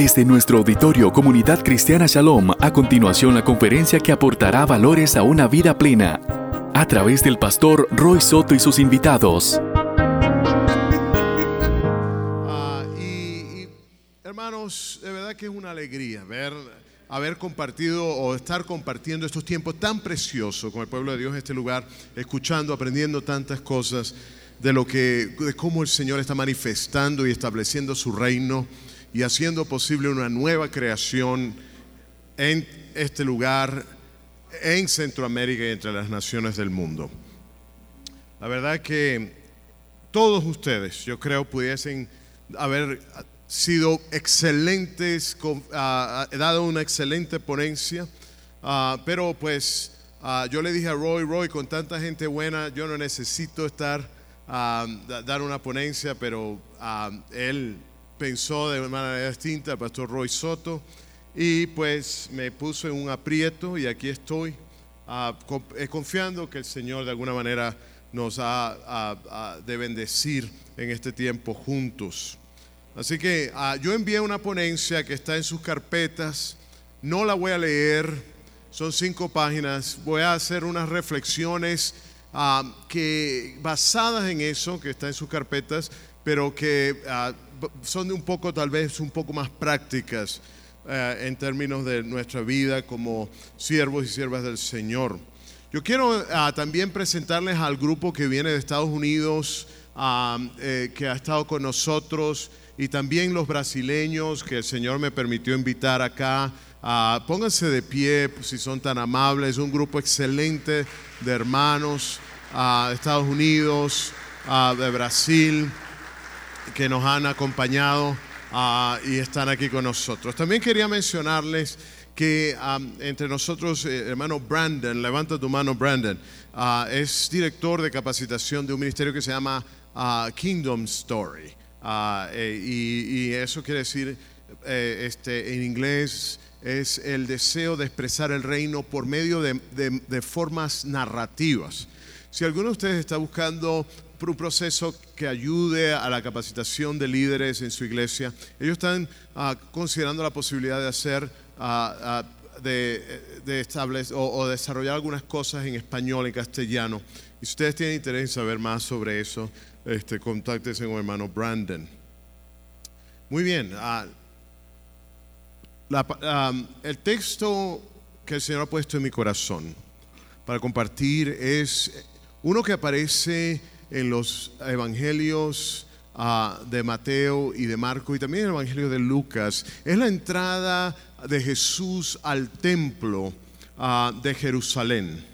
Desde nuestro auditorio Comunidad Cristiana Shalom, a continuación la conferencia que aportará valores a una vida plena, a través del pastor Roy Soto y sus invitados. Ah, hermanos, de verdad que es una alegría ver, haber compartido o estar compartiendo estos tiempos tan preciosos con el pueblo de Dios en este lugar, escuchando, aprendiendo tantas cosas de lo que, de cómo el Señor está manifestando y estableciendo su reino y haciendo posible una nueva creación en este lugar, en Centroamérica y entre las naciones del mundo. La verdad que todos ustedes, yo creo, pudiesen haber sido excelentes, uh, dado una excelente ponencia, uh, pero pues yo le dije a Roy, Roy, con tanta gente buena, yo no necesito estar, dar una ponencia, pero él pensó de manera distinta el pastor Roy Soto y pues me puso en un aprieto y aquí estoy uh, confiando que el Señor de alguna manera nos ha de bendecir en este tiempo juntos. Así que uh, yo envié una ponencia que está en sus carpetas, no la voy a leer, son cinco páginas, voy a hacer unas reflexiones uh, que basadas en eso que está en sus carpetas, pero que son un poco, tal vez, un poco más prácticas eh, en términos de nuestra vida como siervos y siervas del Señor. Yo quiero ah, también presentarles al grupo que viene de Estados Unidos, ah, eh, que ha estado con nosotros, y también los brasileños que el Señor me permitió invitar acá. Ah, pónganse de pie si son tan amables, un grupo excelente de hermanos de Estados Unidos, de Brasil que nos han acompañado ah, y están aquí con nosotros. También quería mencionarles que entre nosotros, eh, hermano Brandon, levanta tu mano Brandon, ah, es director de capacitación de un ministerio que se llama ah, Kingdom Story. Eh, y, eso quiere decir, eh, este, en inglés, es el deseo de expresar el reino por medio de, de formas narrativas. Si alguno de ustedes está buscando un proceso que ayude a la capacitación de líderes en su iglesia. Ellos están ah, considerando la posibilidad de hacer, uh, de, de establecer o, desarrollar algunas cosas en español, en castellano. Y si ustedes tienen interés en saber más sobre eso, este, contáctense con el hermano Brandon. Muy bien. el texto que el Señor ha puesto en mi corazón para compartir es uno que aparece en los evangelios uh, de Mateo y de Marco y también en el evangelio de Lucas. Es la entrada de Jesús al templo uh, de Jerusalén.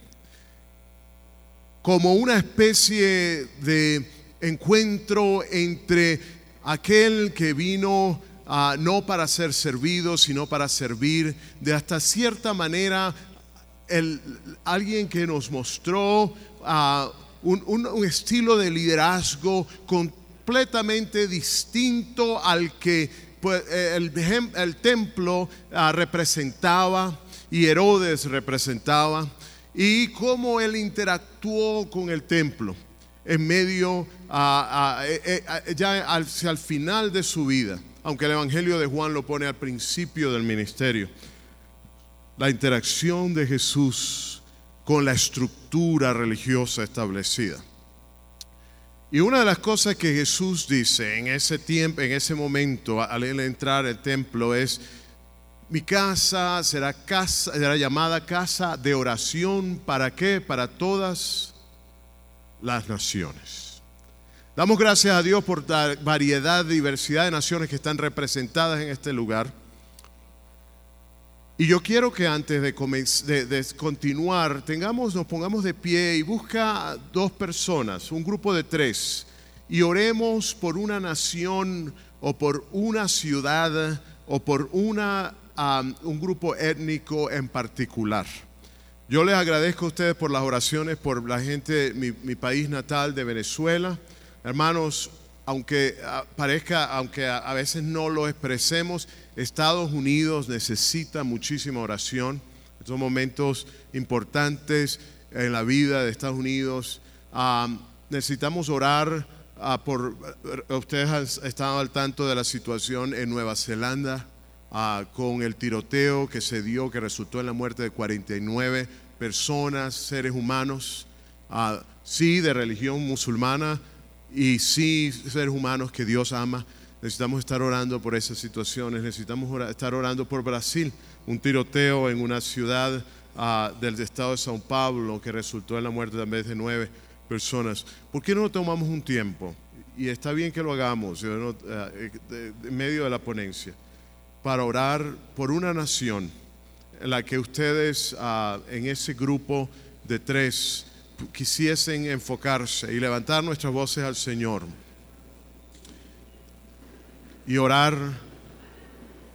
Como una especie de encuentro entre aquel que vino uh, no para ser servido, sino para servir, de hasta cierta manera el, alguien que nos mostró a un, estilo de liderazgo completamente distinto al que pues, eh, el, templo ah, representaba y Herodes representaba y cómo él interactuó con el templo en medio, ah, ah, eh, eh, ya hacia el final de su vida, aunque el Evangelio de Juan lo pone al principio del ministerio. La interacción de Jesús con la estructura religiosa establecida. Y una de las cosas que Jesús dice en ese tiempo, en ese momento, al entrar al templo, es: Mi casa será casa, será llamada casa de oración. ¿Para qué? Para todas las naciones. Damos gracias a Dios por la variedad, diversidad de naciones que están representadas en este lugar. Y yo quiero que antes de, continuar, tengamos, nos pongamos de pie y busca dos personas, un grupo de tres, y oremos por una nación o por una ciudad o por una, un grupo étnico en particular. Yo les agradezco a ustedes por las oraciones, por la gente mi, mi país natal de Venezuela. Hermanos, aunque ah, parezca, aunque a veces no lo expresemos, Estados Unidos necesita muchísima oración. Estos momentos importantes en la vida de Estados Unidos. necesitamos orar ah, por, ustedes han estado al tanto de la situación en Nueva Zelanda, ah, con el tiroteo que se dio, que resultó en la muerte de 49 personas, seres humanos, ah, sí de religión musulmana y sí seres humanos que Dios ama. Necesitamos estar orando por esas situaciones, necesitamos estar orando por Brasil, un tiroteo en una ciudad ah, del estado de Sao Paulo que resultó en la muerte también de nueve personas. ¿Por qué no tomamos un tiempo? Y está bien que lo hagamos no- de- en medio de la ponencia, para orar por una nación en la que ustedes ah, en ese grupo de tres quisiesen enfocarse y levantar nuestras voces al Señor y orar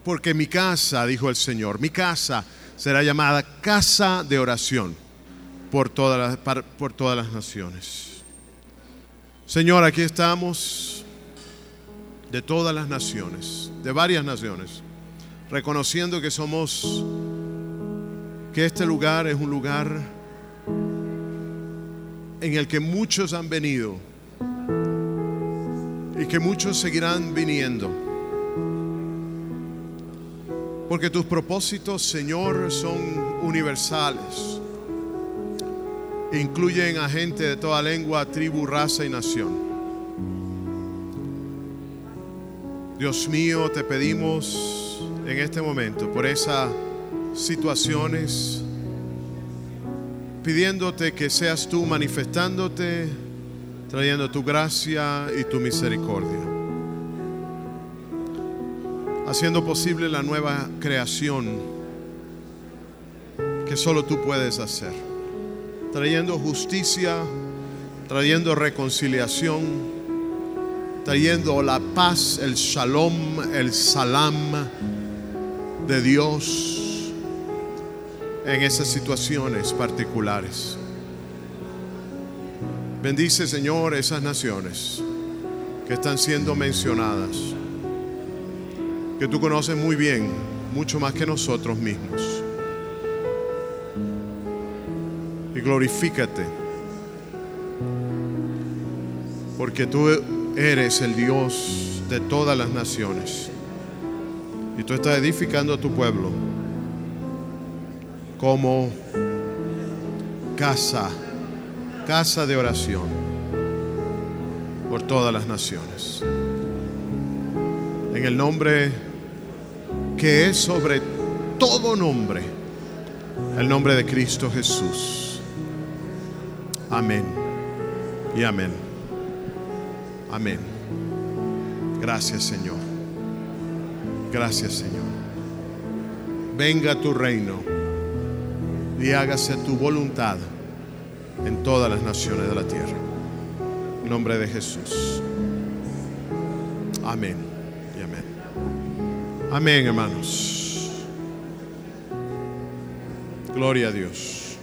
porque mi casa, dijo el Señor, mi casa será llamada casa de oración por todas las, por todas las naciones. Señor, aquí estamos de todas las naciones, de varias naciones, reconociendo que somos, que este lugar es un lugar en el que muchos han venido y que muchos seguirán viniendo. Porque tus propósitos, Señor, son universales. Incluyen a gente de toda lengua, tribu, raza y nación. Dios mío, te pedimos en este momento por esas situaciones, pidiéndote que seas tú manifestándote, trayendo tu gracia y tu misericordia. Haciendo posible la nueva creación que solo tú puedes hacer, trayendo justicia, trayendo reconciliación, trayendo la paz, el shalom, el salam de Dios en esas situaciones particulares. Bendice, Señor, esas naciones que están siendo mencionadas que tú conoces muy bien, mucho más que nosotros mismos. Y glorifícate, porque tú eres el Dios de todas las naciones. Y tú estás edificando a tu pueblo como casa, casa de oración por todas las naciones. En el nombre que es sobre todo nombre, el nombre de Cristo Jesús. Amén y amén. Amén. Gracias Señor. Gracias Señor. Venga tu reino y hágase tu voluntad en todas las naciones de la tierra. En nombre de Jesús. Amén y amén. Amén, hermanos. Gloria a Dios.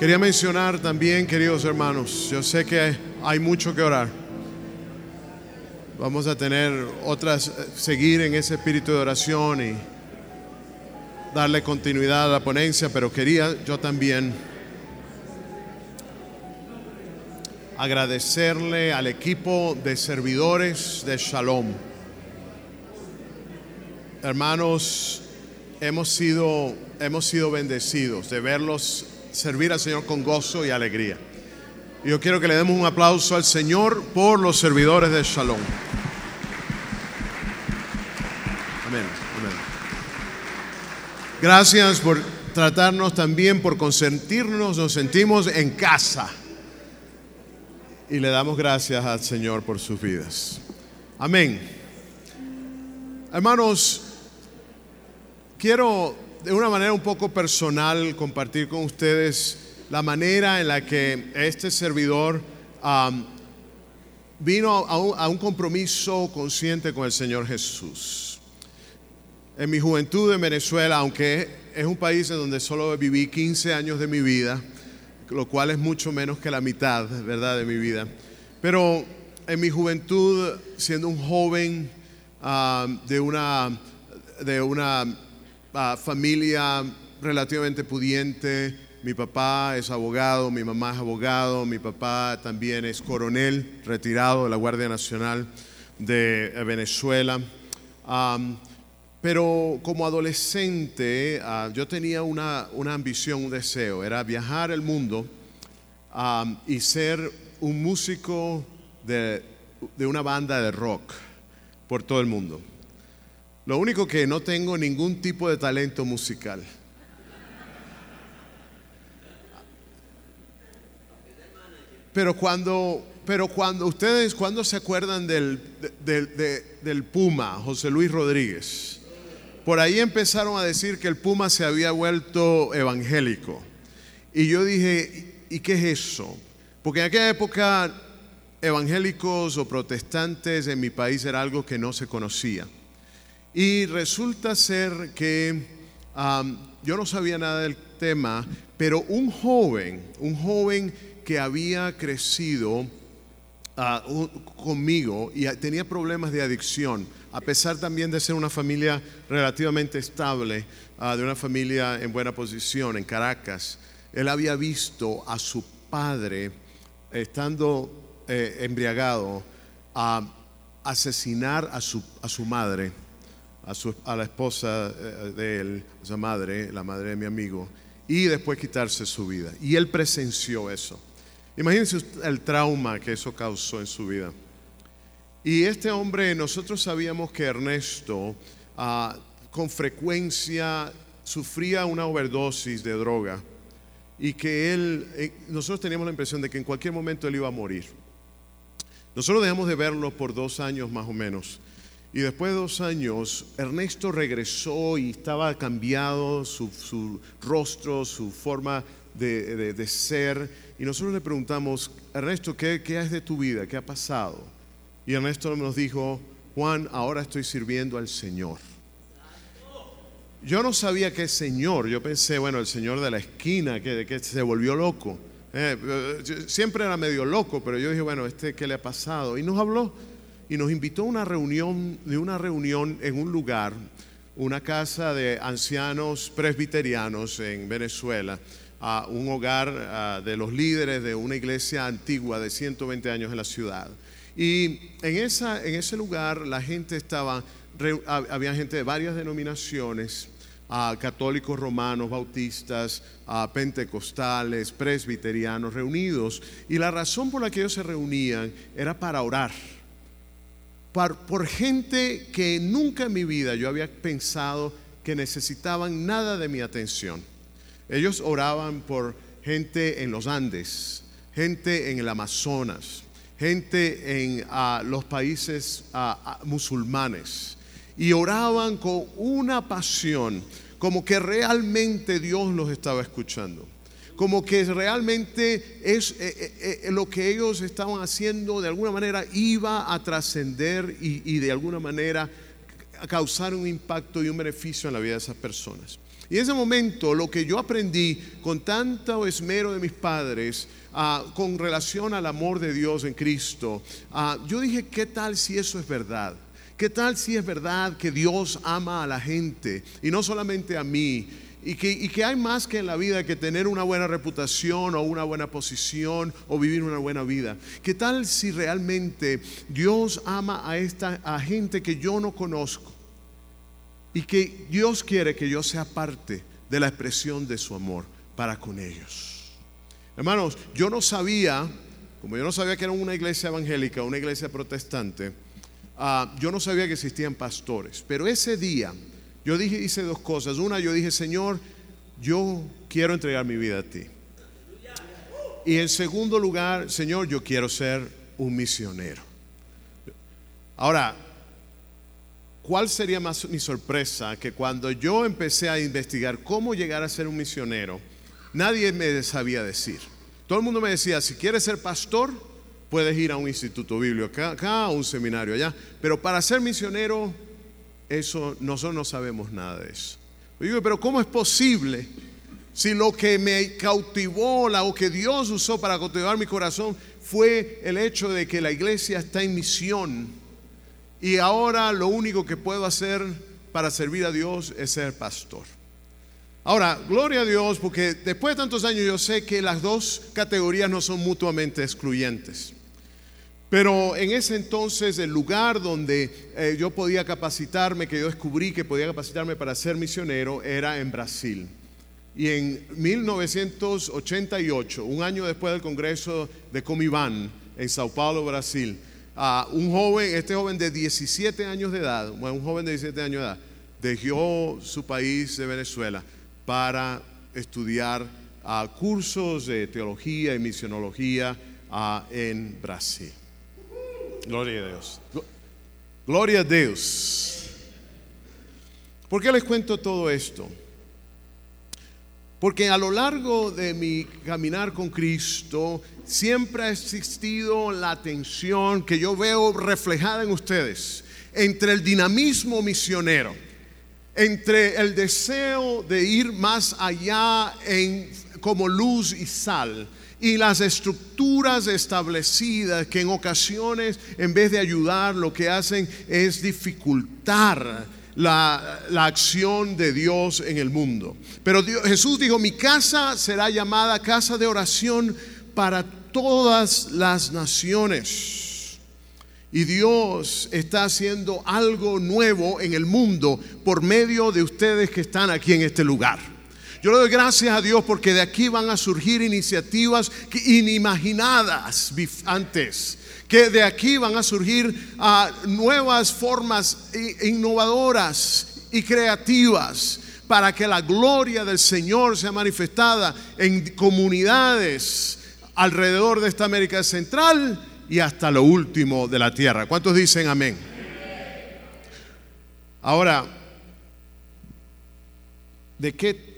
Quería mencionar también, queridos hermanos, yo sé que hay mucho que orar. Vamos a tener otras, seguir en ese espíritu de oración y darle continuidad a la ponencia, pero quería yo también agradecerle al equipo de servidores de Shalom. Hermanos, hemos sido, hemos sido bendecidos de verlos servir al Señor con gozo y alegría. Yo quiero que le demos un aplauso al Señor por los servidores de Shalom. Amén. Gracias por tratarnos también, por consentirnos, nos sentimos en casa. Y le damos gracias al Señor por sus vidas. Amén. Hermanos, quiero de una manera un poco personal compartir con ustedes la manera en la que este servidor vino a un compromiso consciente con el Señor Jesús. En mi juventud en Venezuela, aunque es un país en donde solo viví 15 años de mi vida, lo cual es mucho menos que la mitad, ¿verdad?, de mi vida. Pero en mi juventud, siendo un joven uh, de una, de una uh, familia relativamente pudiente, mi papá es abogado, mi mamá es abogado, mi papá también es coronel retirado de la Guardia Nacional. de Venezuela. Pero como adolescente ah, yo tenía una, una ambición, un deseo, era viajar el mundo y ser un músico de, de una banda de rock por todo el mundo. Lo único que no tengo ningún tipo de talento musical. Pero cuando, pero cuando ustedes, cuando se acuerdan del, del- de- del Puma, José Luis Rodríguez, por ahí empezaron a decir que el Puma se había vuelto evangélico. Y yo dije, ¿y qué es eso? Porque en aquella época evangélicos o protestantes en mi país era algo que no se conocía. Y resulta ser que yo no sabía nada del tema, pero un joven, un joven que había crecido ah, conmigo y tenía problemas de adicción, a pesar también de ser una familia relativamente estable, ah, de una familia en buena posición en Caracas, él había visto a su padre estando eh, embriagado a asesinar a su, a su madre, a, su- a la esposa eh, de él, a su madre, la madre de mi amigo, y después quitarse su vida. Y él presenció eso. Imagínense el trauma que eso causó en su vida. Y este hombre, nosotros sabíamos que Ernesto ah, con frecuencia sufría una overdosis de droga y que él, eh, nosotros teníamos la impresión de que en cualquier momento él iba a morir. Nosotros dejamos de verlo por dos años más o menos. Y después de dos años, Ernesto regresó y estaba cambiado su, rostro, su forma de, de- de ser. Y nosotros le preguntamos, Ernesto, ¿qué, ¿qué es de tu vida? ¿Qué ha pasado? Y Ernesto nos dijo, Juan, ahora estoy sirviendo al Señor. Yo no sabía qué Señor, yo pensé, bueno, el Señor de la esquina, que, se volvió loco. Eh, eh, siempre era medio loco, pero yo dije, bueno, este, ¿qué le ha pasado? Y nos habló y nos invitó a una reunión, de una reunión en un lugar, una casa de ancianos presbiterianos en Venezuela, a un hogar de los líderes de una iglesia antigua de 120 años en la ciudad. Y en, esa, en ese lugar la gente estaba, había gente de varias denominaciones, ah, católicos romanos, bautistas, ah, pentecostales, presbiterianos reunidos. Y la razón por la que ellos se reunían era para orar par- por gente que nunca en mi vida yo había pensado que necesitaban nada de mi atención. Ellos oraban por gente en los Andes, gente en el Amazonas, gente en los países musulmanes. Y oraban con una pasión, como que realmente Dios los estaba escuchando como que realmente es eh, eh, eh, lo que ellos estaban haciendo de alguna manera iba a trascender y, y de alguna manera a causar un impacto y un beneficio en la vida de esas personas. Y en ese momento lo que yo aprendí con tanto esmero de mis padres ah, con relación al amor de Dios en Cristo, ah, yo dije, ¿qué tal si eso es verdad? ¿Qué tal si es verdad que Dios ama a la gente y no solamente a mí? Y que, y que hay más que en la vida que tener una buena reputación o una buena posición o vivir una buena vida. ¿Qué tal si realmente Dios ama a esta a gente que yo no conozco? Y que Dios quiere que yo sea parte de la expresión de su amor para con ellos. Hermanos, yo no sabía, como yo no sabía que era una iglesia evangélica, una iglesia protestante, ah, yo no sabía que existían pastores. Pero ese día yo dije, hice dos cosas. Una, yo dije, Señor, yo quiero entregar mi vida a ti. Y en segundo lugar, Señor, yo quiero ser un misionero. Ahora, ¿cuál sería más mi sorpresa? Que cuando yo empecé a investigar cómo llegar a ser un misionero, nadie me sabía decir. Todo el mundo me decía, si quieres ser pastor, puedes ir a un instituto bíblico acá, a un seminario allá. Pero para ser misionero, eso nosotros no sabemos nada de eso. Yo digo, pero ¿cómo es posible si lo que me cautivó, lo que Dios usó para cautivar mi corazón fue el hecho de que la iglesia está en misión y ahora lo único que puedo hacer para servir a Dios es ser pastor? Ahora, gloria a Dios, porque después de tantos años yo sé que las dos categorías no son mutuamente excluyentes. Pero en ese entonces el lugar donde eh, yo podía capacitarme, que yo descubrí que podía capacitarme para ser misionero, era en Brasil. Y en 1988, un año después del Congreso de Comiban en Sao Paulo, Brasil, un joven, este joven de 17 años de edad, un joven de 17 años de edad, dejó su país de Venezuela para estudiar cursos de teología y misionología en Brasil. Gloria a Dios. Gloria a Dios. ¿Por qué les cuento todo esto? Porque a lo largo de mi caminar con Cristo siempre ha existido la tensión que yo veo reflejada en ustedes entre el dinamismo misionero, entre el deseo de ir más allá en, como luz y sal y las estructuras establecidas que en ocasiones en vez de ayudar lo que hacen es dificultar la, acción de Dios en el mundo. Pero Jesús dijo, mi casa será llamada casa de oración para todas las naciones. Y Dios está haciendo algo nuevo en el mundo por medio de ustedes que están aquí en este lugar. Yo le doy gracias a Dios porque de aquí van a surgir iniciativas inimaginadas antes que de aquí van a surgir ah, nuevas formas innovadoras y creativas para que la gloria del Señor sea manifestada en comunidades alrededor de esta América Central y hasta lo último de la tierra. ¿Cuántos dicen amén? Ahora, ¿de qué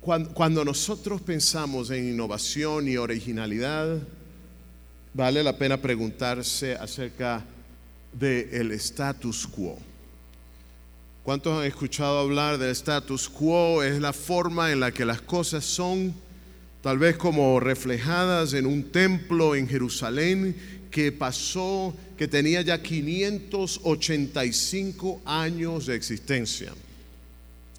cuando, nosotros pensamos en innovación y originalidad, vale la pena preguntarse acerca del status quo. ¿Cuántos han escuchado hablar del status quo? Es la forma en la que las cosas son, tal vez como reflejadas en un templo en Jerusalén que pasó, que tenía ya 585 años de existencia.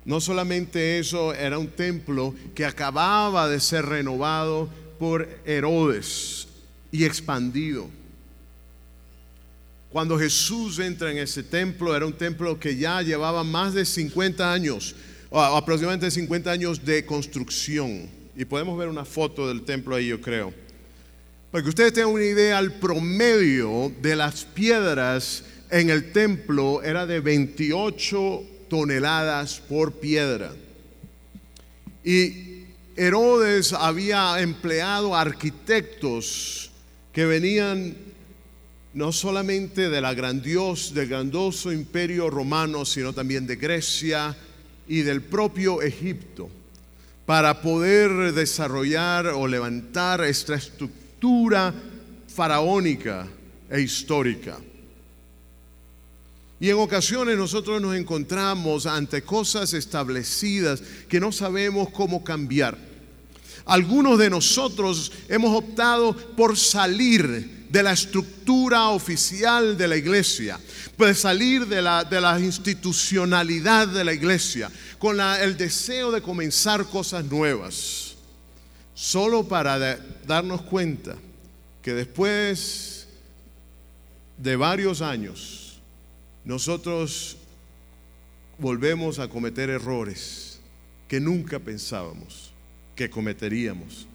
No solamente eso, era un templo que acababa de ser renovado por Herodes y expandido. Cuando Jesús entra en ese templo, era un templo que ya llevaba más de 50 años, aproximadamente 50 años de construcción. Y podemos ver una foto del templo ahí, yo creo. Para que ustedes tengan una idea, el promedio de las piedras en el templo era de 28 toneladas por piedra. Y Herodes había empleado arquitectos que venían no solamente de la grandios, del grandioso imperio romano, sino también de Grecia y del propio Egipto, para poder desarrollar o levantar esta estructura faraónica e histórica. Y en ocasiones nosotros nos encontramos ante cosas establecidas que no sabemos cómo cambiar. Algunos de nosotros hemos optado por salir de la estructura oficial de la iglesia, pues salir de la, de la institucionalidad de la iglesia, con el deseo de comenzar cosas nuevas, solo para darnos cuenta que después de varios años, nosotros volvemos a cometer errores que nunca pensábamos que cometeríamos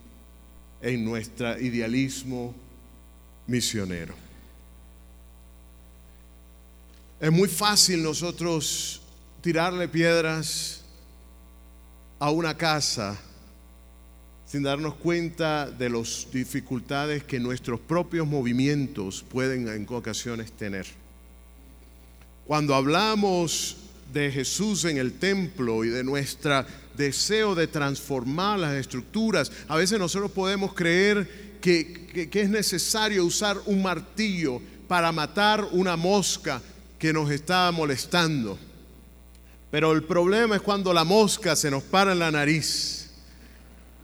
en nuestro idealismo misionero. Es muy fácil nosotros tirarle piedras a una casa sin darnos cuenta de las dificultades que nuestros propios movimientos pueden en ocasiones tener. Cuando hablamos de Jesús en el templo y de nuestro deseo de transformar las estructuras, a veces nosotros podemos creer que, es necesario usar un martillo para matar una mosca que nos está molestando. Pero el problema es cuando la mosca se nos para en la nariz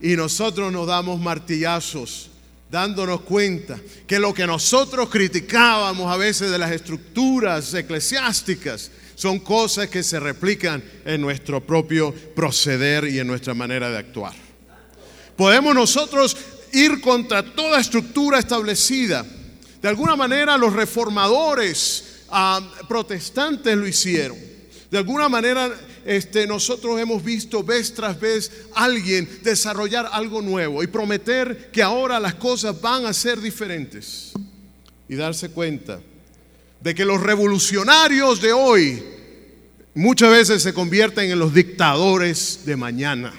y nosotros nos damos martillazos dándonos cuenta que lo que nosotros criticábamos a veces de las estructuras eclesiásticas son cosas que se replican en nuestro propio proceder y en nuestra manera de actuar. Podemos nosotros ir contra toda estructura establecida, De alguna manera los reformadores ah, protestantes lo hicieron. De alguna manera este, nosotros hemos visto vez tras vez alguien desarrollar algo nuevo y prometer que ahora las cosas van a ser diferentes. Y darse cuenta de que los revolucionarios de hoy muchas veces se convierten en los dictadores de mañana.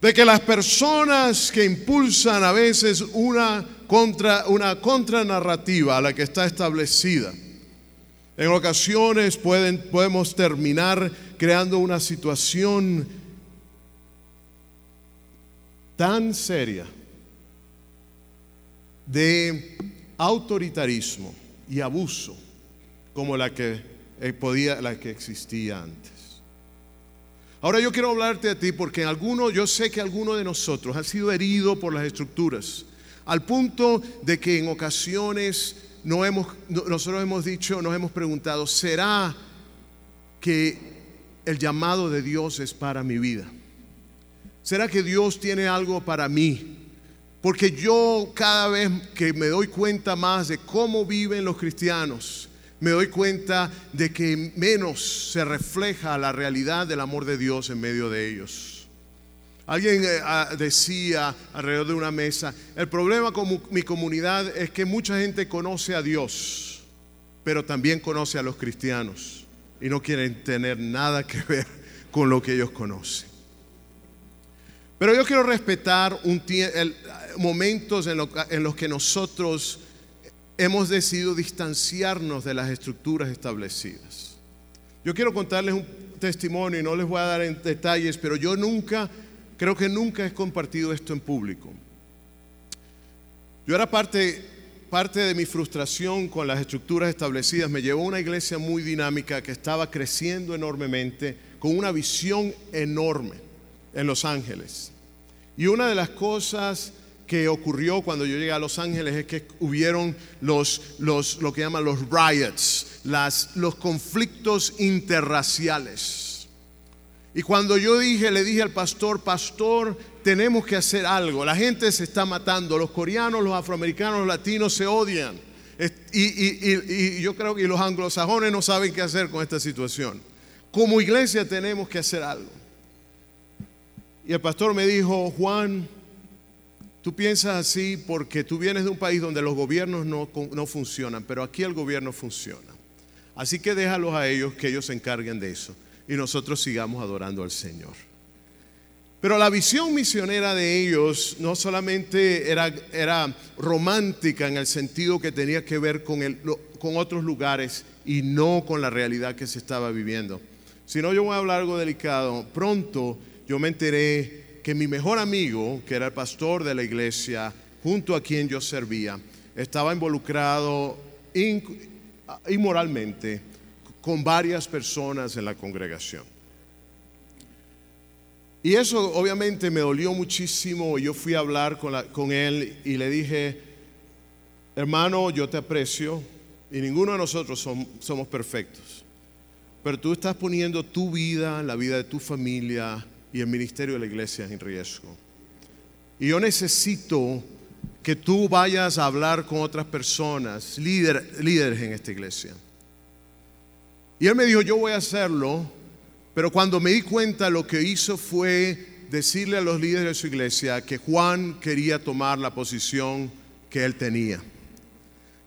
De que las personas que impulsan a veces una contra una contranarrativa a la que está establecida en ocasiones pueden, podemos terminar creando una situación tan seria de autoritarismo y abuso como la que eh, podía, la que existía antes. Ahora yo quiero hablarte a ti porque alguno, yo sé que alguno de nosotros ha sido herido por las estructuras, al punto de que en ocasiones no hemos, nosotros hemos dicho, nos hemos preguntado, ¿será que el llamado de Dios es para mi vida? ¿Será que Dios tiene algo para mí? Porque yo cada vez que me doy cuenta más de cómo viven los cristianos, me doy cuenta de que menos se refleja la realidad del amor de Dios en medio de ellos. Alguien eh, ah, decía alrededor de una mesa, el problema con mi comunidad es que mucha gente conoce a Dios, pero también conoce a los cristianos y no quieren tener nada que ver con lo que ellos conocen. Pero yo quiero respetar un momentos en, los que nosotros hemos decidido distanciarnos de las estructuras establecidas. Yo quiero contarles un testimonio y no les voy a dar en detalles, pero yo nunca Creo que nunca he compartido esto en público. Yo era parte, parte de mi frustración con las estructuras establecidas. Me llevó a una iglesia muy dinámica que estaba creciendo enormemente, con una visión enorme en Los Ángeles. Y una de las cosas que ocurrió cuando yo llegué a Los Ángeles es que hubieron los, los lo que llaman los riots, las, los conflictos interraciales. Y cuando yo dije, le dije al pastor, pastor, tenemos que hacer algo. La gente se está matando. Los coreanos, los afroamericanos, los latinos se odian. Y, yo creo que los anglosajones no saben qué hacer con esta situación. Como iglesia tenemos que hacer algo. Y el pastor me dijo, Juan, tú piensas así porque tú vienes de un país donde los gobiernos no, no funcionan, pero aquí el gobierno funciona. Así que déjalos a ellos que ellos se encarguen de eso y nosotros sigamos adorando al Señor. Pero la visión misionera de ellos no solamente era, era romántica en el sentido que tenía que ver con, el, con otros lugares y no con la realidad que se estaba viviendo, sino yo voy a hablar algo delicado. Pronto yo me enteré que mi mejor amigo, que era el pastor de la iglesia, junto a quien yo servía, estaba involucrado inmoralmente con varias personas en la congregación. Y eso obviamente me dolió muchísimo. Yo fui a hablar con, él y le dije, hermano, yo te aprecio y ninguno de nosotros somos perfectos. Pero tú estás poniendo tu vida, la vida de tu familia y el ministerio de la iglesia en riesgo. Y yo necesito que tú vayas a hablar con otras personas, líderes en esta iglesia. Y él me dijo, yo voy a hacerlo, pero cuando me di cuenta lo que hizo fue decirle a los líderes de su iglesia que Juan quería tomar la posición que él tenía,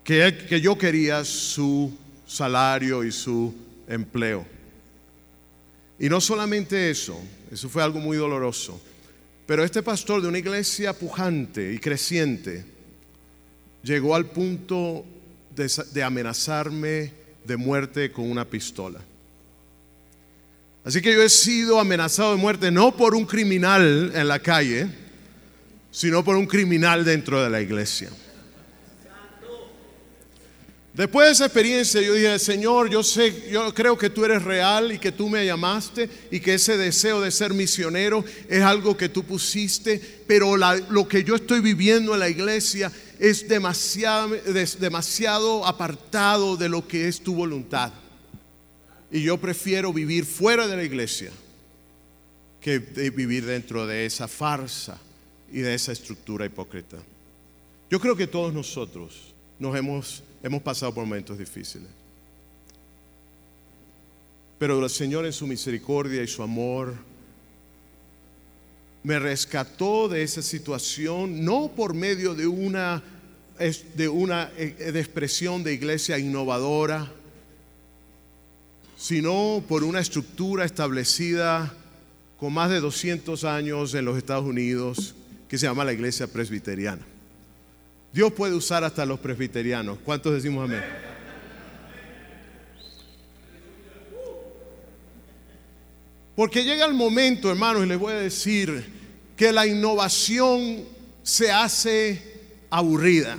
que, que yo quería su salario y su empleo. Y no solamente eso, eso fue algo muy doloroso, pero este pastor de una iglesia pujante y creciente llegó al punto de, amenazarme de muerte con una pistola. Así que yo he sido amenazado de muerte no por un criminal en la calle, sino por un criminal dentro de la iglesia. Después de esa experiencia yo dije, Señor, yo sé, yo creo que tú eres real y que tú me llamaste y que ese deseo de ser misionero es algo que tú pusiste, pero lo que yo estoy viviendo en la iglesia es demasiado, demasiado apartado de lo que es tu voluntad. Y yo prefiero vivir fuera de la iglesia que vivir dentro de esa farsa y de esa estructura hipócrita. Yo creo que todos nosotros nos hemos, hemos pasado por momentos difíciles. Pero el Señor en su misericordia y su amor me rescató de esa situación, no por medio de una, de una eh, expresión de iglesia innovadora, sino por una estructura establecida con más de 200 años en los Estados Unidos que se llama la iglesia presbiteriana. Dios puede usar hasta los presbiterianos. ¿Cuántos decimos amén? Porque llega el momento, hermanos, y les voy a decir que la innovación se hace aburrida.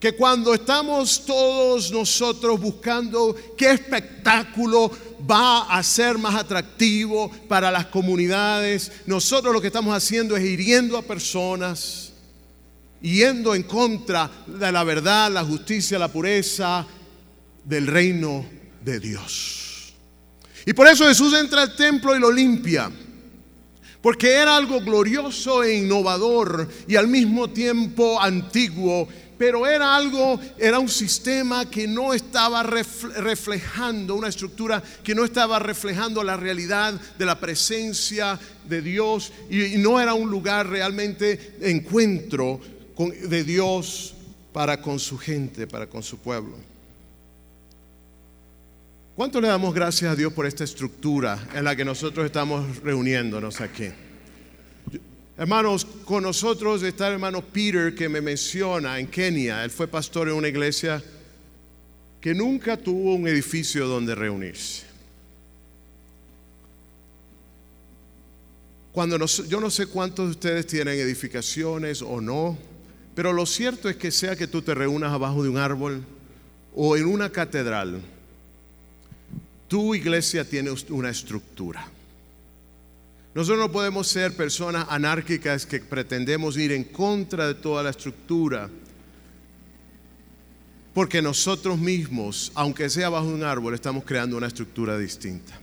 Que cuando estamos todos nosotros buscando qué espectáculo va a ser más atractivo para las comunidades, nosotros lo que estamos haciendo es hiriendo a personas, yendo en contra de la verdad, la justicia, la pureza del reino de Dios. Y por eso Jesús entra al templo y lo limpia. Porque era algo glorioso e innovador y al mismo tiempo antiguo. Pero era algo, era un sistema que no estaba reflejando, una estructura que no estaba reflejando la realidad de la presencia de Dios y no era un lugar realmente de encuentro de Dios para con su gente, para con su pueblo. ¿Cuánto le damos gracias a Dios por esta estructura en la que nosotros estamos reuniéndonos aquí? Hermanos, con nosotros está el hermano Peter que me menciona en Kenia. Él fue pastor en una iglesia que nunca tuvo un edificio donde reunirse. Cuando yo no sé cuántos de ustedes tienen edificaciones o no, pero lo cierto es que sea que tú te reúnas abajo de un árbol o en una catedral, tu iglesia tiene una estructura. Nosotros no podemos ser personas anárquicas que pretendemos ir en contra de toda la estructura, porque nosotros mismos, aunque sea bajo un árbol, estamos creando una estructura distinta.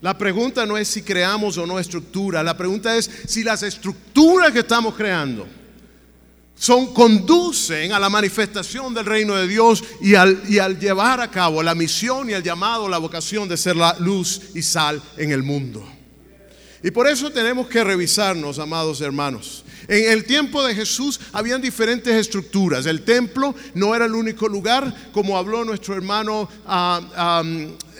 La pregunta no es si creamos o no estructura, la pregunta es si las estructuras que estamos creando son, conducen a la manifestación del reino de Dios y al, y al llevar a cabo la misión y el llamado, la vocación de ser la luz y sal en el mundo. Y por eso tenemos que revisarnos, amados hermanos. En el tiempo de Jesús habían diferentes estructuras. El templo no era el único lugar, como habló nuestro hermano ah,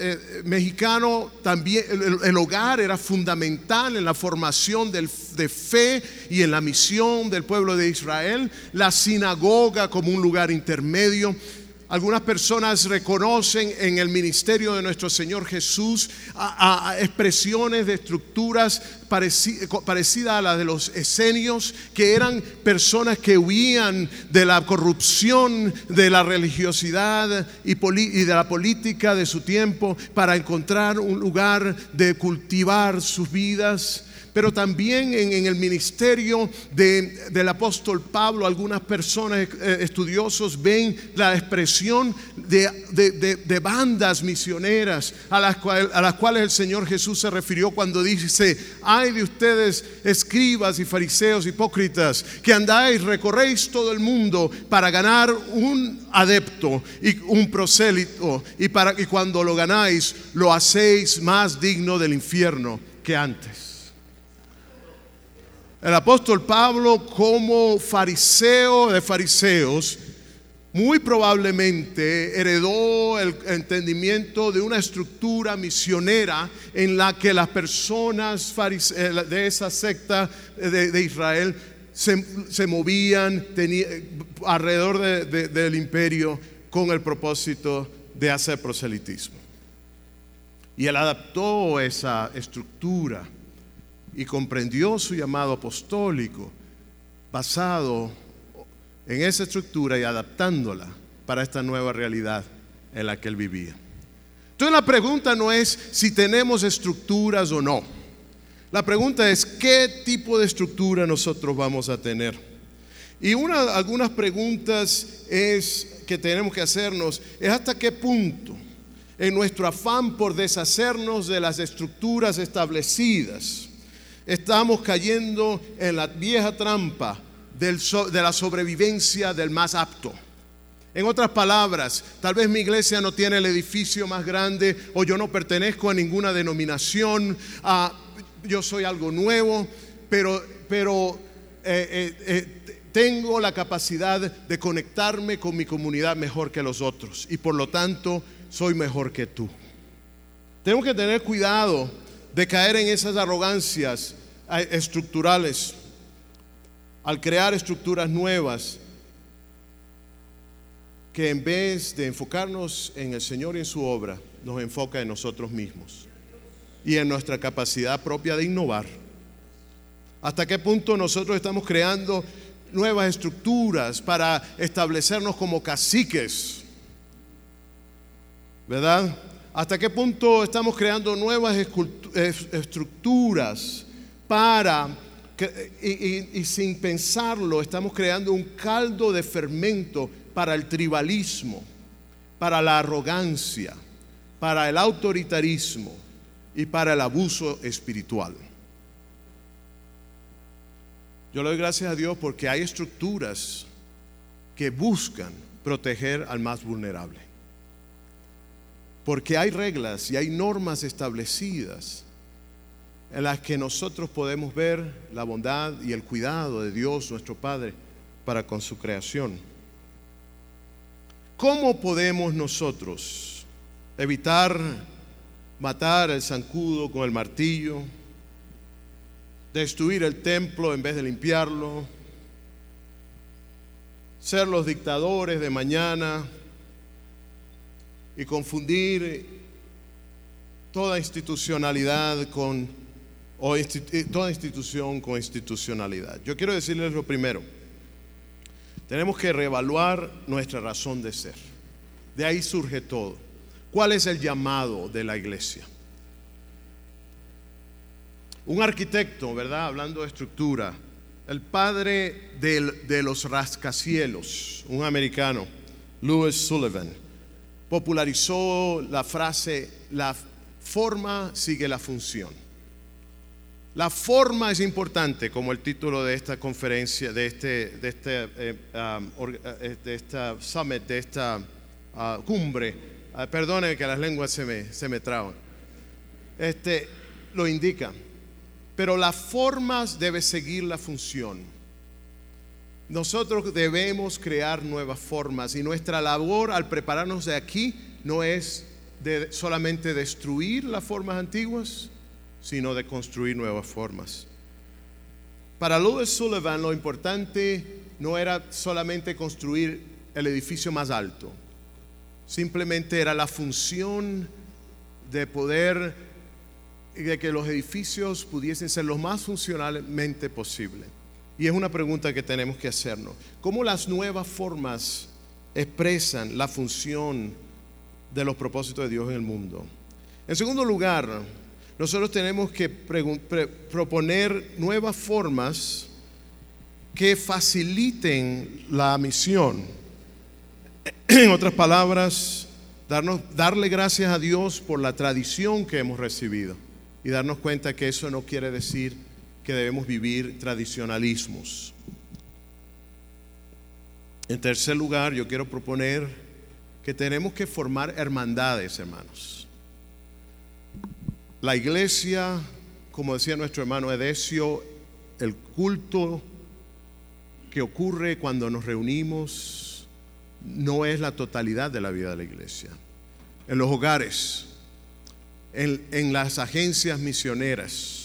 eh, mexicano, también el, hogar era fundamental en la formación de fe y en la misión del pueblo de Israel. La sinagoga como un lugar intermedio. Algunas personas reconocen en el ministerio de nuestro Señor Jesús a, expresiones de estructuras parecidas a las de los esenios, que eran personas que huían de la corrupción, de la religiosidad y, y de la política de su tiempo para encontrar un lugar de cultivar sus vidas pero también en, el ministerio del apóstol Pablo, algunas personas eh, estudiosos ven la expresión de, bandas misioneras a las, a las cuales el Señor Jesús se refirió cuando dice, ay de ustedes escribas y fariseos hipócritas, que andáis, recorréis todo el mundo para ganar un adepto y un prosélito, y, para, y cuando lo ganáis, lo hacéis más digno del infierno que antes. El apóstol Pablo como fariseo de fariseos muy probablemente heredó el entendimiento de una estructura misionera en la que las personas eh, de esa secta de, Israel se, movían alrededor del imperio con el propósito de hacer proselitismo. Y él adaptó esa estructura y comprendió su llamado apostólico basado en esa estructura y adaptándola para esta nueva realidad en la que él vivía. Entonces la pregunta no es si tenemos estructuras o no. La pregunta es qué tipo de estructura nosotros vamos a tener. Y una, algunas preguntas es que tenemos que hacernos es hasta qué punto en nuestro afán por deshacernos de las estructuras establecidas Estamos cayendo en la vieja trampa de la sobrevivencia del más apto. En otras palabras, tal vez mi iglesia no tiene el edificio más grande o yo no pertenezco a ninguna denominación, ah, yo soy algo nuevo, pero, pero eh, eh, eh, tengo la capacidad de conectarme con mi comunidad mejor que los otros y por lo tanto soy mejor que tú. Tenemos que tener cuidado de caer en esas arrogancias eh, estructurales al crear estructuras nuevas que en vez de enfocarnos en el Señor y en su obra, nos enfoca en nosotros mismos y en nuestra capacidad propia de innovar. ¿Hasta qué punto nosotros estamos creando nuevas estructuras para establecernos como caciques? ¿Verdad? ¿Hasta qué punto estamos creando nuevas estructuras para, y sin pensarlo, estamos creando un caldo de fermento para el tribalismo, para la arrogancia, para el autoritarismo y para el abuso espiritual? Yo le doy gracias a Dios porque hay estructuras que buscan proteger al más vulnerable. Porque hay reglas y hay normas establecidas en las que nosotros podemos ver la bondad y el cuidado de Dios, nuestro Padre, para con su creación. ¿Cómo podemos nosotros evitar matar el zancudo con el martillo, destruir el templo en vez de limpiarlo, ser los dictadores de mañana y confundir toda institucionalidad con o eh, toda institución con institucionalidad. Yo quiero decirles lo primero. Tenemos que reevaluar nuestra razón de ser. De ahí surge todo. ¿Cuál es el llamado de la iglesia? Un arquitecto, ¿verdad? Hablando de estructura, el padre del- de los rascacielos, un americano, Louis Sullivan, popularizó la frase, la forma sigue la función. La forma es importante, como el título de esta conferencia, de este, de este, eh, or- eh, de esta summit, de esta ah, cumbre. Ah, perdone que las lenguas se me, se me traban. Este, lo indica. Pero las formas debe seguir la función. Nosotros debemos crear nuevas formas y nuestra labor al prepararnos de aquí no es de solamente destruir las formas antiguas, sino de construir nuevas formas. Para Louis Sullivan lo importante no era solamente construir el edificio más alto, simplemente era la función de poder, de que los edificios pudiesen ser lo más funcionalmente posible. Y es una pregunta que tenemos que hacernos. ¿Cómo las nuevas formas expresan la función de los propósitos de Dios en el mundo? En segundo lugar, nosotros tenemos que proponer nuevas formas que faciliten la misión. En otras palabras, darnos, darle gracias a Dios por la tradición que hemos recibido y darnos cuenta que eso no quiere decir que debemos vivir tradicionalismos. En tercer lugar, yo quiero proponer que tenemos que formar hermandades, hermanos. La iglesia, como decía nuestro hermano Edesio, el culto que ocurre cuando nos reunimos no es la totalidad de la vida de la iglesia. En los hogares, en, en las agencias misioneras,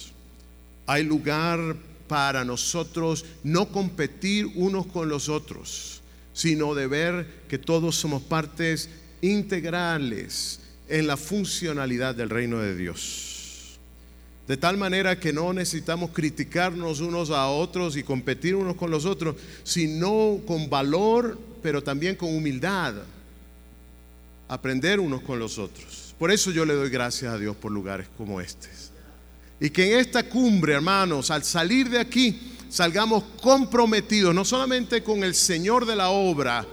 hay lugar para nosotros no competir unos con los otros, sino de ver que todos somos partes integrales en la funcionalidad del reino de Dios. De tal manera que no necesitamos criticarnos unos a otros y competir unos con los otros, sino con valor, pero también con humildad, aprender unos con los otros. Por eso yo le doy gracias a Dios por lugares como este. Y que en esta cumbre, hermanos, al salir de aquí, salgamos comprometidos, no solamente con el Señor de la obra,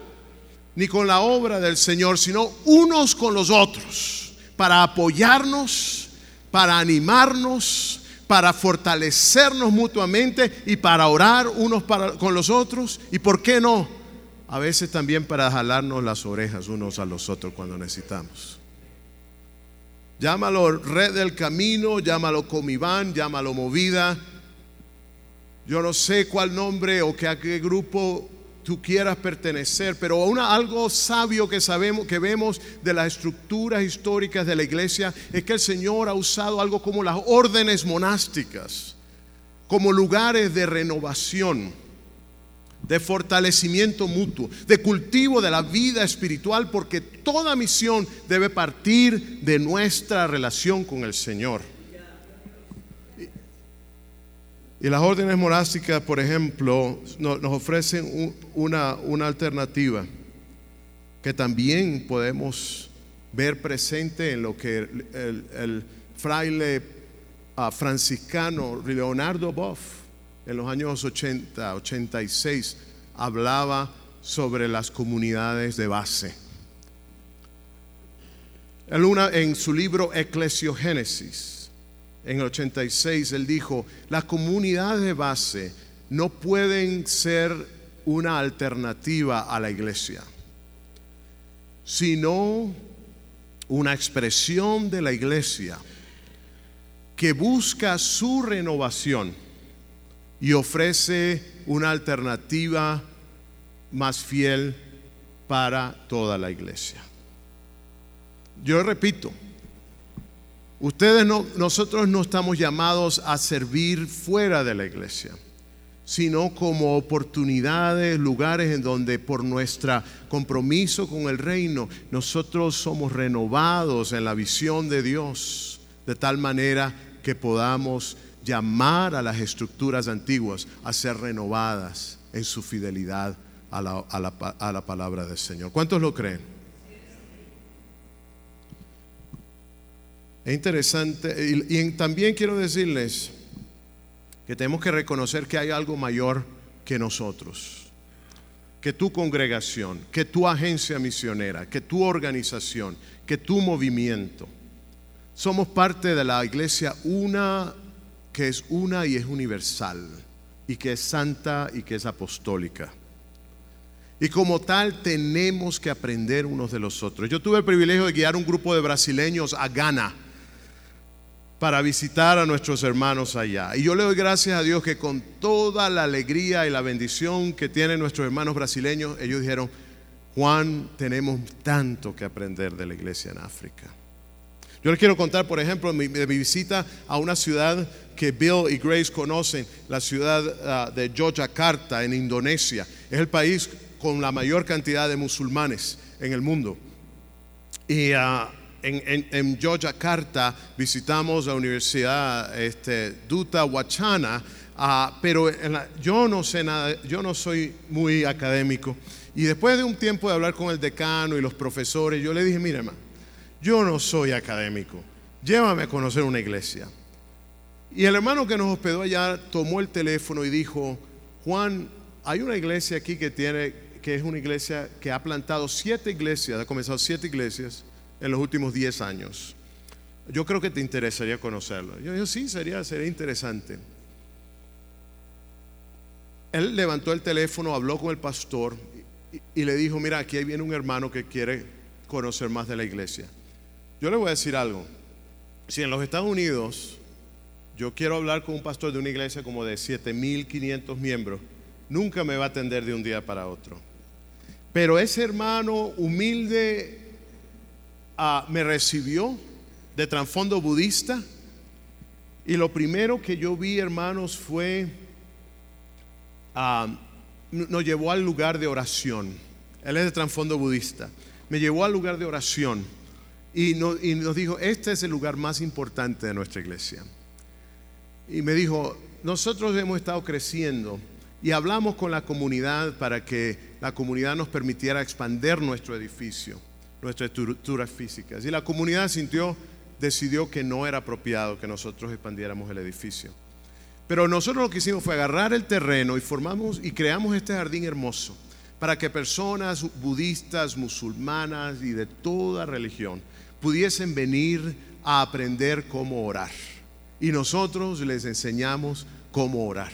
ni con la obra del Señor, sino unos con los otros, para apoyarnos, para animarnos, para fortalecernos mutuamente y para orar unos para, con los otros. ¿Y por qué no? A veces también para jalarnos las orejas unos a los otros cuando necesitamos. Llámalo red del camino, llámalo comiván, llámalo movida. Yo no sé cuál nombre o que a qué grupo tú quieras pertenecer, pero algo sabio que sabemos, que vemos de las estructuras históricas de la iglesia es que el Señor ha usado algo como las órdenes monásticas, como lugares de renovación, de fortalecimiento mutuo, de cultivo de la vida espiritual, porque toda misión debe partir de nuestra relación con el Señor. Y las órdenes monásticas, por ejemplo, nos, ofrecen una, una, alternativa que también podemos ver presente en lo que el, fraile ah, franciscano Leonardo Boff en los años 80, 86 hablaba sobre las comunidades de base. En su libro Eclesiogénesis, en el 86, él dijo, las comunidades de base no pueden ser una alternativa a la iglesia, sino una expresión de la iglesia que busca su renovación y ofrece una alternativa más fiel para toda la iglesia. Yo repito, Ustedes no, nosotros no estamos llamados a servir fuera de la iglesia, sino como oportunidades, lugares en donde por nuestro compromiso con el reino, nosotros somos renovados en la visión de Dios, de tal manera que podamos llamar a las estructuras antiguas a ser renovadas en su fidelidad a la, a la palabra del Señor. ¿Cuántos lo creen? Es interesante. Y, también quiero decirles que tenemos que reconocer que hay algo mayor que nosotros. Que tu congregación, que tu agencia misionera, que tu organización, que tu movimiento. Somos parte de la iglesia una que es una y es universal, y que es santa y que es apostólica. Y como tal tenemos que aprender unos de los otros. Yo tuve el privilegio de guiar un grupo de brasileños a Ghana para visitar a nuestros hermanos allá. Y yo le doy gracias a Dios que con toda la alegría y la bendición que tienen nuestros hermanos brasileños, ellos dijeron, Juan, tenemos tanto que aprender de la iglesia en África. Yo les quiero contar, por ejemplo, de mi, visita a una ciudad que Bill y Grace conocen, la ciudad ah, de Yogyakarta, en Indonesia. Es el país con la mayor cantidad de musulmanes en el mundo. Y uh, en, en, Yogyakarta visitamos la Universidad este, Duta Wachana, ah, pero yo no sé nada, yo no soy muy académico. Y después de un tiempo de hablar con el decano y los profesores, yo le dije, mire, hermano, yo no soy académico, llévame a conocer una iglesia. Y el hermano que nos hospedó allá tomó el teléfono y dijo, Juan, hay una iglesia aquí que tiene, que es una iglesia que ha plantado siete iglesias, ha comenzado siete iglesias en los últimos 10 años. Yo creo que te interesaría conocerlo. Yo dije, sí, sería, sería interesante. Él levantó el teléfono, habló con el pastor y, y le dijo, mira, aquí viene un hermano que quiere conocer más de la iglesia. Yo le voy a decir algo. Si en los Estados Unidos yo quiero hablar con un pastor de una iglesia como de 7.500 miembros, nunca me va a atender de un día para otro. Pero ese hermano humilde Ah, me recibió de trasfondo budista y lo primero que yo vi, hermanos, fue, ah, nos llevó al lugar de oración. Él es de trasfondo budista. Me llevó al lugar de oración y, nos dijo, este es el lugar más importante de nuestra iglesia. Y me dijo, nosotros hemos estado creciendo y hablamos con la comunidad para que la comunidad nos permitiera expandir nuestro edificio nuestras estructuras físicas. Y la comunidad sintió, decidió que no era apropiado que nosotros expandiéramos el edificio. Pero nosotros lo que hicimos fue agarrar el terreno y formamos y creamos este jardín hermoso para que personas budistas, musulmanas y de toda religión pudiesen venir a aprender cómo orar. y nosotros les enseñamos cómo orar.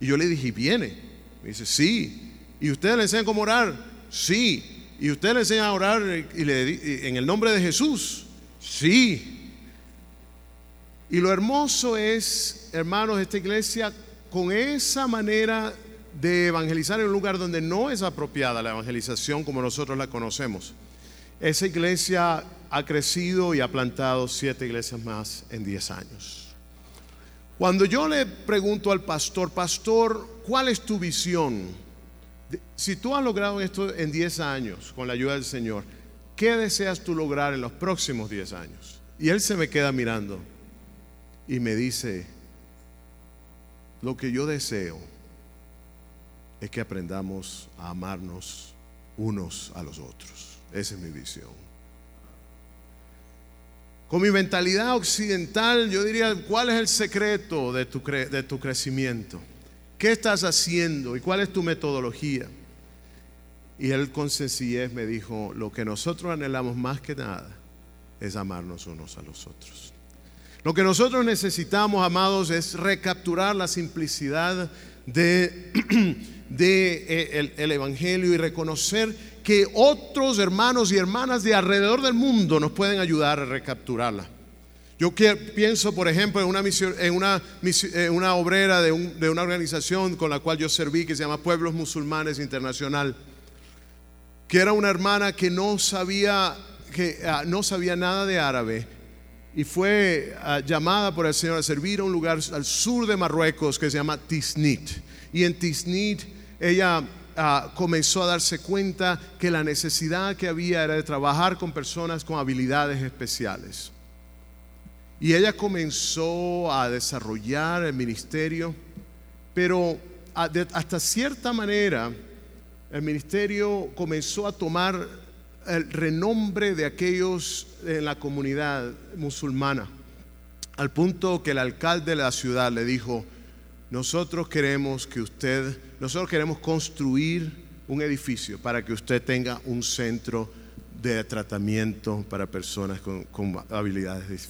Y yo le dije, ¿viene? Me dice, sí. ¿Y usted le enseña cómo orar? Sí. ¿Y usted le enseña a orar y le, en el nombre de Jesús? Sí. Y lo hermoso es, hermanos, esta iglesia con esa manera de evangelizar en un lugar donde no es apropiada la evangelización como nosotros la conocemos. Esa iglesia ha crecido y ha plantado siete iglesias más en diez años. Cuando yo le pregunto al pastor, pastor, ¿cuál es tu visión? Si tú has logrado esto en diez años con la ayuda del Señor, ¿qué deseas tú lograr en los próximos diez años? Y él se me queda mirando y me dice, lo que yo deseo es que aprendamos a amarnos unos a los otros. Esa es mi visión. Con mi mentalidad occidental, yo diría, ¿cuál es el secreto de tu, crecimiento? ¿Qué estás haciendo y cuál es tu metodología? Y él con sencillez me dijo, lo que nosotros anhelamos más que nada es amarnos unos a los otros. Lo que nosotros necesitamos, amados, es recapturar la simplicidad de, de eh, el, Evangelio y reconocer que otros hermanos y hermanas de alrededor del mundo nos pueden ayudar a recapturarla. Yo pienso, por ejemplo, en una, misión, en una, obrera de, de, una organización con la cual yo serví que se llama Pueblos Musulmanes Internacional, que era una hermana que no sabía, que, ah, no sabía nada de árabe, y fue ah, llamada por el Señor a servir a un lugar al sur de Marruecos que se llama Tisnit. Y en Tisnit ella ah, comenzó a darse cuenta que la necesidad que había era de trabajar con personas con habilidades especiales. Y ella comenzó a desarrollar el ministerio, pero hasta cierta manera el ministerio comenzó a tomar el renombre de aquellos en la comunidad musulmana, al punto que el alcalde de la ciudad le dijo, nosotros queremos que usted, nosotros queremos construir un edificio para que usted tenga un centro de tratamiento para personas con, habilidades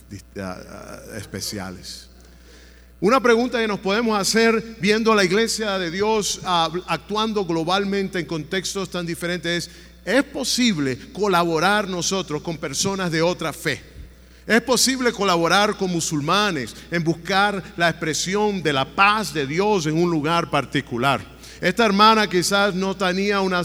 especiales. Una pregunta que nos podemos hacer viendo a la iglesia de Dios actuando globalmente en contextos tan diferentes es, es posible colaborar nosotros con personas de otra fe. Es posible colaborar con musulmanes en buscar la expresión de la paz de Dios en un lugar particular. Esta hermana quizás no tenía una,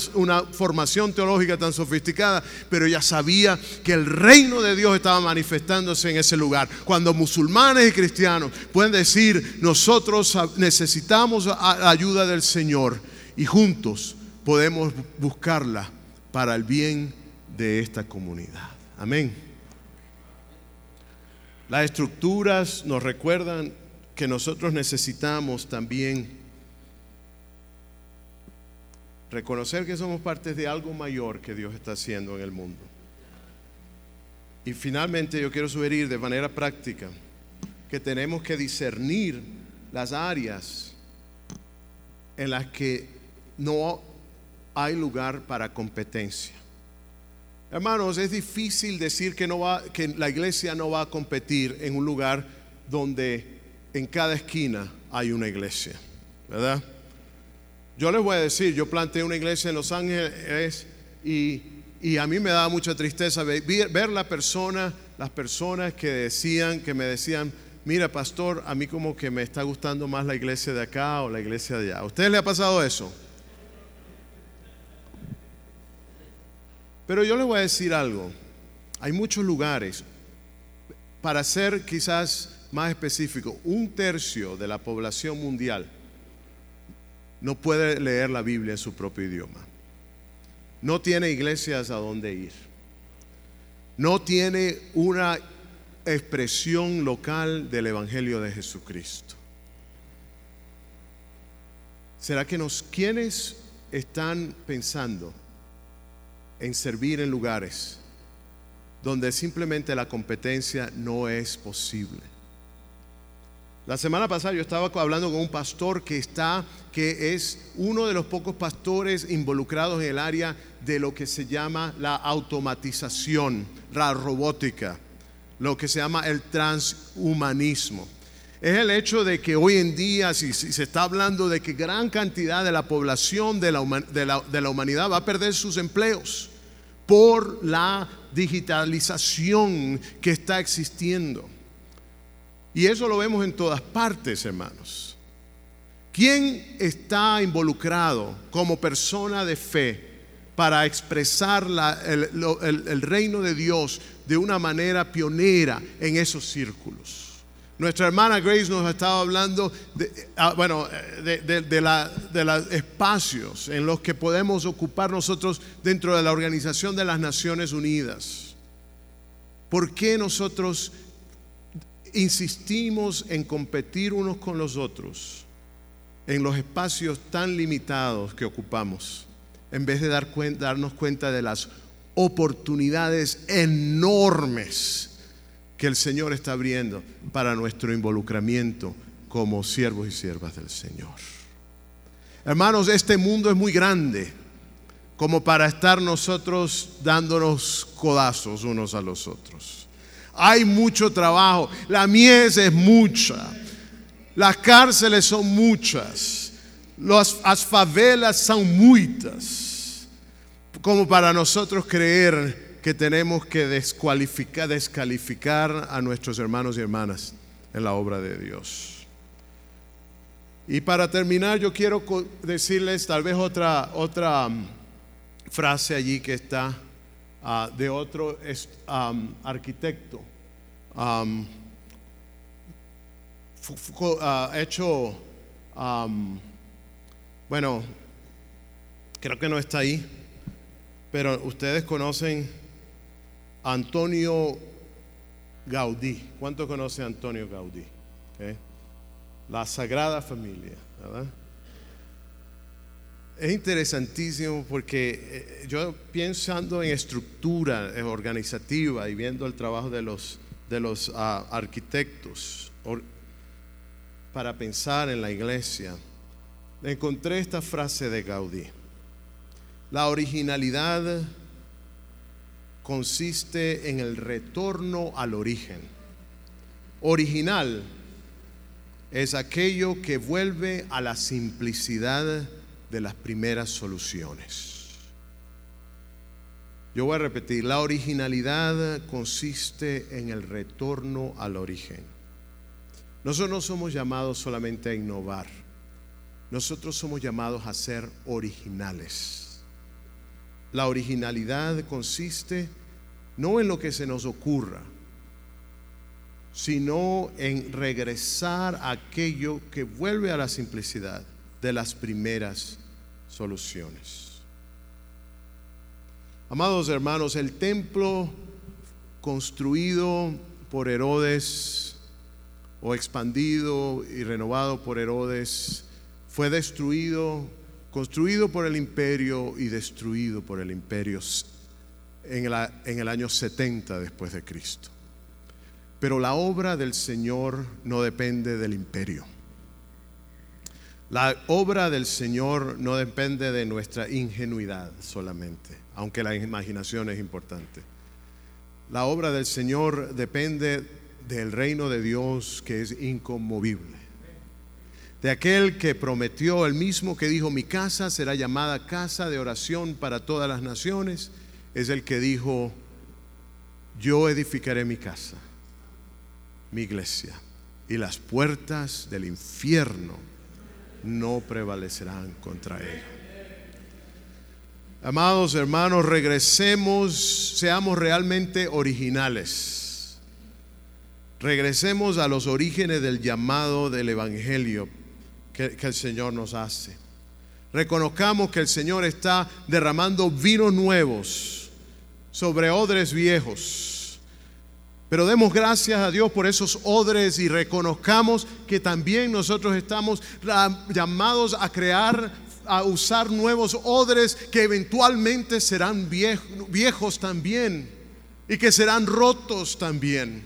formación teológica tan sofisticada, pero ella sabía que el reino de Dios estaba manifestándose en ese lugar. Cuando musulmanes y cristianos pueden decir, nosotros necesitamos ayuda del Señor y juntos podemos buscarla para el bien de esta comunidad. Amén. Las estructuras nos recuerdan que nosotros necesitamos también reconocer que somos parte de algo mayor que Dios está haciendo en el mundo. Y finalmente yo quiero sugerir de manera práctica que tenemos que discernir las áreas en las que no hay lugar para competencia. Hermanos, es difícil decir que, no va, que la iglesia no va a competir en un lugar donde en cada esquina hay una iglesia, ¿verdad? Yo les voy a decir, yo planteé una iglesia en Los Ángeles y, y a mí me daba mucha tristeza ver, la persona, las personas que decían, que me decían, mira pastor, a mí como que me está gustando más la iglesia de acá o la iglesia de allá. ¿A ustedes le ha pasado eso? Pero yo le voy a decir algo. Hay muchos lugares, para ser quizás más específico, un tercio de la población mundial no puede leer la Biblia en su propio idioma. No tiene iglesias a donde ir. No tiene una expresión local del Evangelio de Jesucristo. ¿Será que nos, quienes están pensando en servir en lugares donde simplemente la competencia no es posible. La semana pasada yo estaba hablando con un pastor que está, que es uno de los pocos pastores involucrados en el área de lo que se llama la automatización, la robótica. lo que se llama el transhumanismo. Es el hecho de que hoy en día, si, se está hablando de que gran cantidad de la población de la, humanidad va a perder sus empleos por la digitalización que está existiendo. Y eso lo vemos en todas partes, hermanos. ¿Quién está involucrado como persona de fe para expresar el, reino de Dios de una manera pionera en esos círculos? Nuestra hermana Grace nos ha estado hablando de, ah, bueno, de, de los espacios en los que podemos ocupar nosotros dentro de la Organización de las Naciones Unidas. ¿Por qué nosotros insistimos en competir unos con los otros en los espacios tan limitados que ocupamos, en vez de dar darnos cuenta de las oportunidades enormes que el Señor está abriendo para nuestro involucramiento como siervos y siervas del Señor. Hermanos, este mundo es muy grande como para estar nosotros dándonos codazos unos a los otros. Hay mucho trabajo. La mies es mucha. Las cárceles son muchas. las favelas son muchas. Como para nosotros creer que tenemos que descalificar a nuestros hermanos y hermanas en la obra de Dios. Y para terminar, yo quiero decirles tal vez otra, otra mm, frase allí que está Ah, de otro arquitecto. Ah, hecho, bueno, creo que no está ahí, pero ustedes conocen Antonio Gaudí. ¿Cuánto conoce Antonio Gaudí? ¿Eh? La Sagrada Familia, ¿verdad? Es interesantísimo porque eh, yo pensando en estructura organizativa y viendo el trabajo de los, de los ah, arquitectos para pensar en la iglesia, encontré esta frase de Gaudí. La originalidad consiste en el retorno al origen. Original es aquello que vuelve a la simplicidad de las primeras soluciones. Yo voy a repetir, la originalidad consiste en el retorno al origen. Nosotros no somos llamados solamente a innovar, nosotros somos llamados a ser originales. La originalidad consiste no en lo que se nos ocurra, sino en regresar a aquello que vuelve a la simplicidad de las primeras soluciones. Amados hermanos, el templo construido por Herodes o expandido y renovado por Herodes fue destruido, construido por el imperio y destruido por el imperio en el, año 70 después de Cristo. Pero la obra del Señor no depende del imperio. La obra del Señor no depende de nuestra ingenuidad solamente, aunque la imaginación es importante. La obra del Señor depende del reino de Dios que es inconmovible. De aquel que prometió, el mismo que dijo, mi casa será llamada casa de oración para todas las naciones, es el que dijo, yo edificaré mi casa, mi iglesia, y las puertas del infierno no prevalecerán contra él. Amados hermanos, regresemos, seamos realmente originales. Regresemos a los orígenes del llamado del Evangelio que, el Señor nos hace. Reconozcamos que el Señor está derramando vinos nuevos sobre odres viejos pero demos gracias a Dios por esos odres y reconozcamos que también nosotros estamos llamados a crear, a usar nuevos odres que eventualmente serán viejos también y que serán rotos también.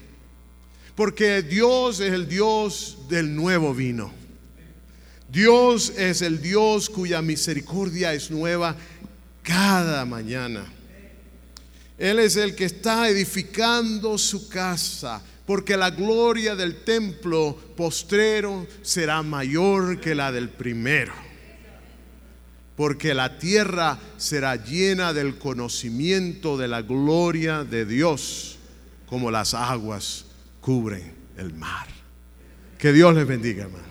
Porque Dios es el Dios del nuevo vino. Dios es el Dios cuya misericordia es nueva cada mañana. Él es el que está edificando su casa, porque la gloria del templo postrero será mayor que la del primero. Porque la tierra será llena del conocimiento de la gloria de Dios, como las aguas cubren el mar. Que Dios les bendiga, hermanos.